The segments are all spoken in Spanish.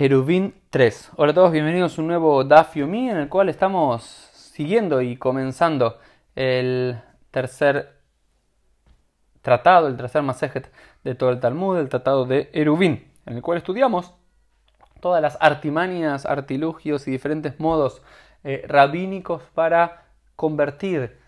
Eruvin 3. Hola a todos, bienvenidos a un nuevo Daf Yomi en el cual estamos siguiendo y comenzando el tercer tratado, el tercer Masejet de todo el Talmud, el tratado de Eruvin, en el cual estudiamos todas las artimañas, artilugios y diferentes modos eh, rabínicos para convertir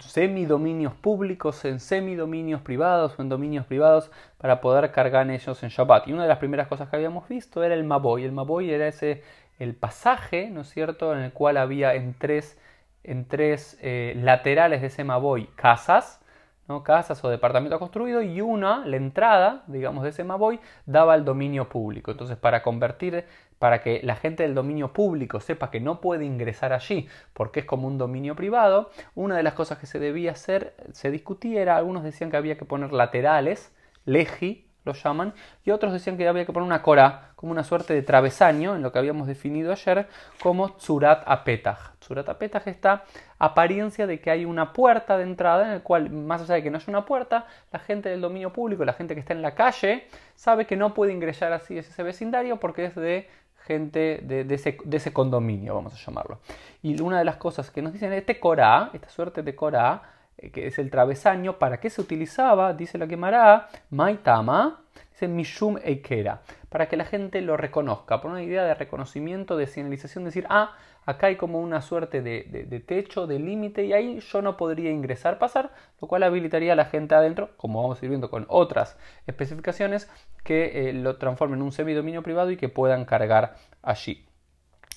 semidominios públicos en semidominios privados o en dominios privados para poder cargar ellos en Shabbat. Y una de las primeras cosas que habíamos visto era el Maboy. El Maboy era ese el pasaje, ¿no es cierto?, en el cual había en tres, en tres eh, laterales de ese Maboy casas, ¿no? casas o departamento construido y una, la entrada, digamos, de ese Maboy daba al dominio público. Entonces, para convertir para que la gente del dominio público sepa que no puede ingresar allí porque es como un dominio privado, una de las cosas que se debía hacer, se discutía era, algunos decían que había que poner laterales, legi, lo llaman, y otros decían que había que poner una cora, como una suerte de travesaño, en lo que habíamos definido ayer, como tsurat apetaj. Tsurat apetaj está apariencia de que hay una puerta de entrada en el cual, más allá de que no haya una puerta, la gente del dominio público, la gente que está en la calle, sabe que no puede ingresar así a ese vecindario porque es de gente de, ese, condominio, vamos a llamarlo. Y una de las cosas que nos dicen, este Corá, esta suerte de Corá, que es el travesaño, ¿para qué se utilizaba? Dice la quemará, Maitama, dice Mishum Eikera, para que la gente lo reconozca, por una idea de reconocimiento, de señalización, decir, ah, acá hay como una suerte de, techo, de límite, y ahí yo no podría ingresar, pasar, lo cual habilitaría a la gente adentro, como vamos a ir viendo con otras especificaciones, que eh, lo transformen en un semidominio privado y que puedan cargar allí.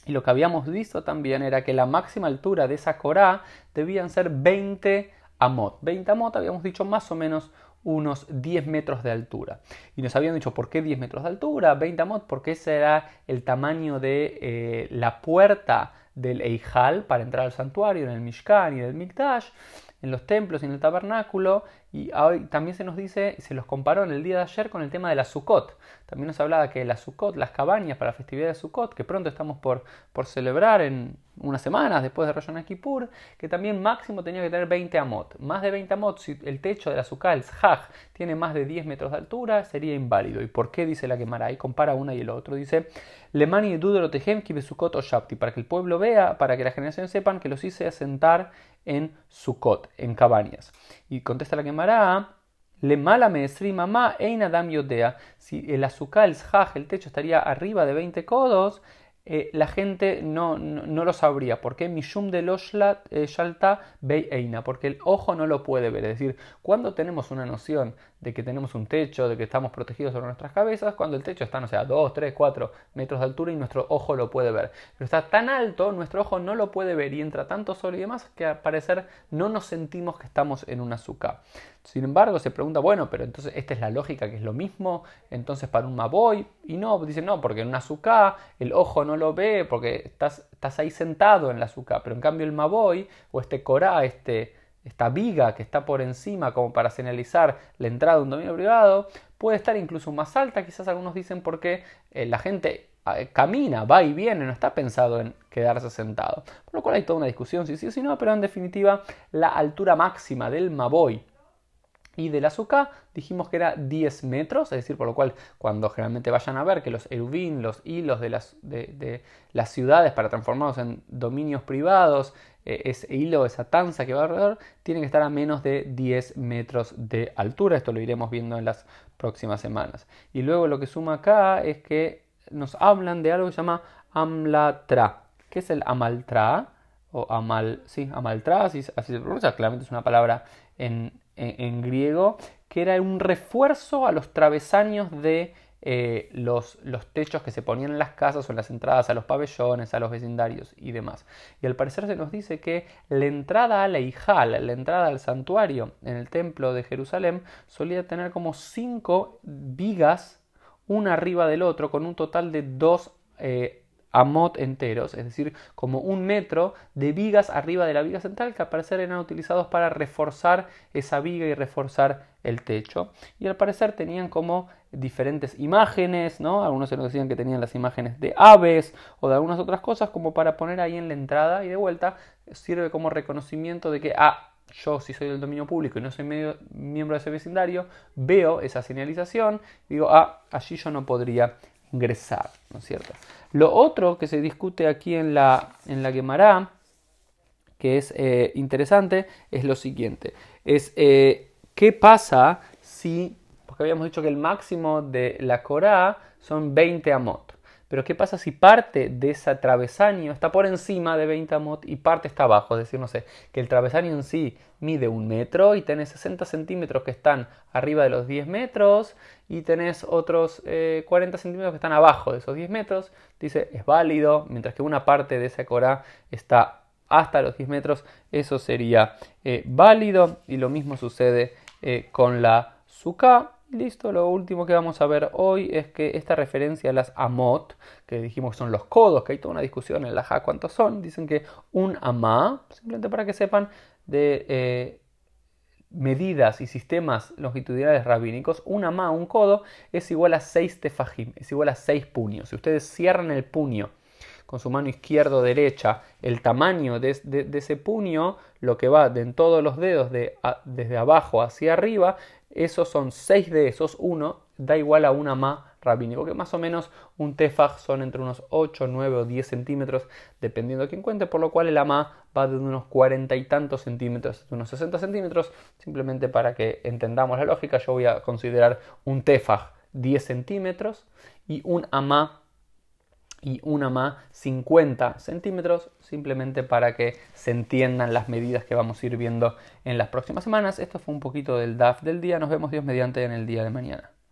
Y lo que habíamos visto también era que la máxima altura de esa corá debían ser 20 amot. 20 amot habíamos dicho más o menos unos 10 metros de altura. Y nos habían dicho, ¿por qué 10 metros de altura? 20 amot, porque ese era el tamaño de eh, la puerta del Eijal para entrar al santuario, en el Mishkan y del Mikdash, en los templos y en el tabernáculo. Y hoy también se nos dice, se los comparó en el día de ayer con el tema de la Sukkot. También nos hablaba que la Sukkot, las cabañas para la festividad de Sukkot, que pronto estamos por, por celebrar en unas semanas después de Rosh Kippur, que también máximo tenía que tener 20 amot. Más de 20 amot, si el techo de la Sukkah, el tiene más de 10 metros de altura, sería inválido. ¿Y por qué dice la Gemara? Y compara una y el otro. Dice, Lemani Duderotehem Sukkot o Shapti, para que el pueblo vea, para que las generaciones sepan que los hice asentar en Sukkot, en cabañas. Y contesta la Gemara, le mala me mamá ein adam yodea. Si el azúcar, el zhaj, el techo estaría arriba de 20 codos, eh, la gente no, no, lo sabría. ¿Por qué? Mishum de eh, shalta bei eina. Porque el ojo no lo puede ver. Es decir, cuando tenemos una noción de que tenemos un techo, de que estamos protegidos sobre nuestras cabezas, cuando el techo está, no sé, a 2, 3, 4 metros de altura y nuestro ojo lo puede ver. Pero está tan alto, nuestro ojo no lo puede ver y entra tanto sol y demás que al parecer no nos sentimos que estamos en un azúcar. Sin embargo, se pregunta, bueno, pero entonces esta es la lógica que es lo mismo, entonces para un Maboy, y no, dice no, porque en un azúcar el ojo no lo ve porque estás, estás ahí sentado en el azúcar, pero en cambio el Maboy o este Corá, este esta viga que está por encima como para señalizar la entrada de un dominio privado, puede estar incluso más alta, quizás algunos dicen porque eh, la gente eh, camina, va y viene, no está pensado en quedarse sentado. Por lo cual hay toda una discusión si sí o si no, pero en definitiva la altura máxima del Maboy y del azúcar dijimos que era 10 metros, es decir, por lo cual cuando generalmente vayan a ver que los erubín, los hilos de las, de, las ciudades para transformarlos en dominios privados, ese hilo, esa tanza que va alrededor, tienen que estar a menos de 10 metros de altura. Esto lo iremos viendo en las próximas semanas. Y luego lo que suma acá es que nos hablan de algo que se llama amlatra. ¿Qué es el amaltra? O amal, sí, amaltra, así, así se pronuncia, claramente es una palabra en, en, griego, que era un refuerzo a los travesaños de eh, los, los, techos que se ponían en las casas o en las entradas a los pabellones, a los vecindarios y demás. Y al parecer se nos dice que la entrada a la Ijal, la entrada al santuario en el templo de Jerusalén, solía tener como cinco vigas, una arriba del otro, con un total de dos eh, amot enteros, es decir, como un metro de vigas arriba de la viga central que al parecer eran utilizados para reforzar esa viga y reforzar el techo. Y al parecer tenían como diferentes imágenes, ¿no? Algunos se nos decían que tenían las imágenes de aves o de algunas otras cosas como para poner ahí en la entrada y de vuelta sirve como reconocimiento de que, ah, yo si soy del dominio público y no soy medio, miembro de ese vecindario, veo esa señalización digo, ah, allí yo no podría ingresar, ¿no es cierto? Lo otro que se discute aquí en la, en la Gemara, que es eh, interesante, es lo siguiente, es eh, qué pasa si, porque habíamos dicho que el máximo de la Corá son 20 amot. Pero ¿qué pasa si parte de ese travesaño está por encima de 20 amot y parte está abajo? Es decir, no sé, que el travesaño en sí mide un metro y tenés 60 centímetros que están arriba de los 10 metros y tenés otros 40 eh, centímetros que están abajo de esos 10 metros. Dice, es válido, mientras que una parte de esa corá está hasta los 10 metros, eso sería eh, válido y lo mismo sucede eh, con la suká Listo, lo último que vamos a ver hoy es que esta referencia a las amot, que dijimos que son los codos, que hay toda una discusión en la ja cuántos son, dicen que un amá, simplemente para que sepan de eh, medidas y sistemas longitudinales rabínicos, un amá, un codo, es igual a 6 tefajim, es igual a 6 puños. Si ustedes cierran el puño con su mano izquierda o derecha, el tamaño de, ese puño, lo que va de en todos los dedos de, desde abajo hacia arriba, esos son 6 de esos, 1 da igual a una ma rabínico, que más o menos un tefaj son entre unos 8, 9 o 10 centímetros, dependiendo de quién cuente, por lo cual el ama va de unos 40 y tantos centímetros, de unos 60 centímetros, simplemente para que entendamos la lógica, yo voy a considerar un tefaj 10 centímetros y un ama y una más 50 centímetros, simplemente para que se entiendan las medidas que vamos a ir viendo en las próximas semanas. Esto fue un poquito del DAF del día. Nos vemos Dios mediante en el día de mañana.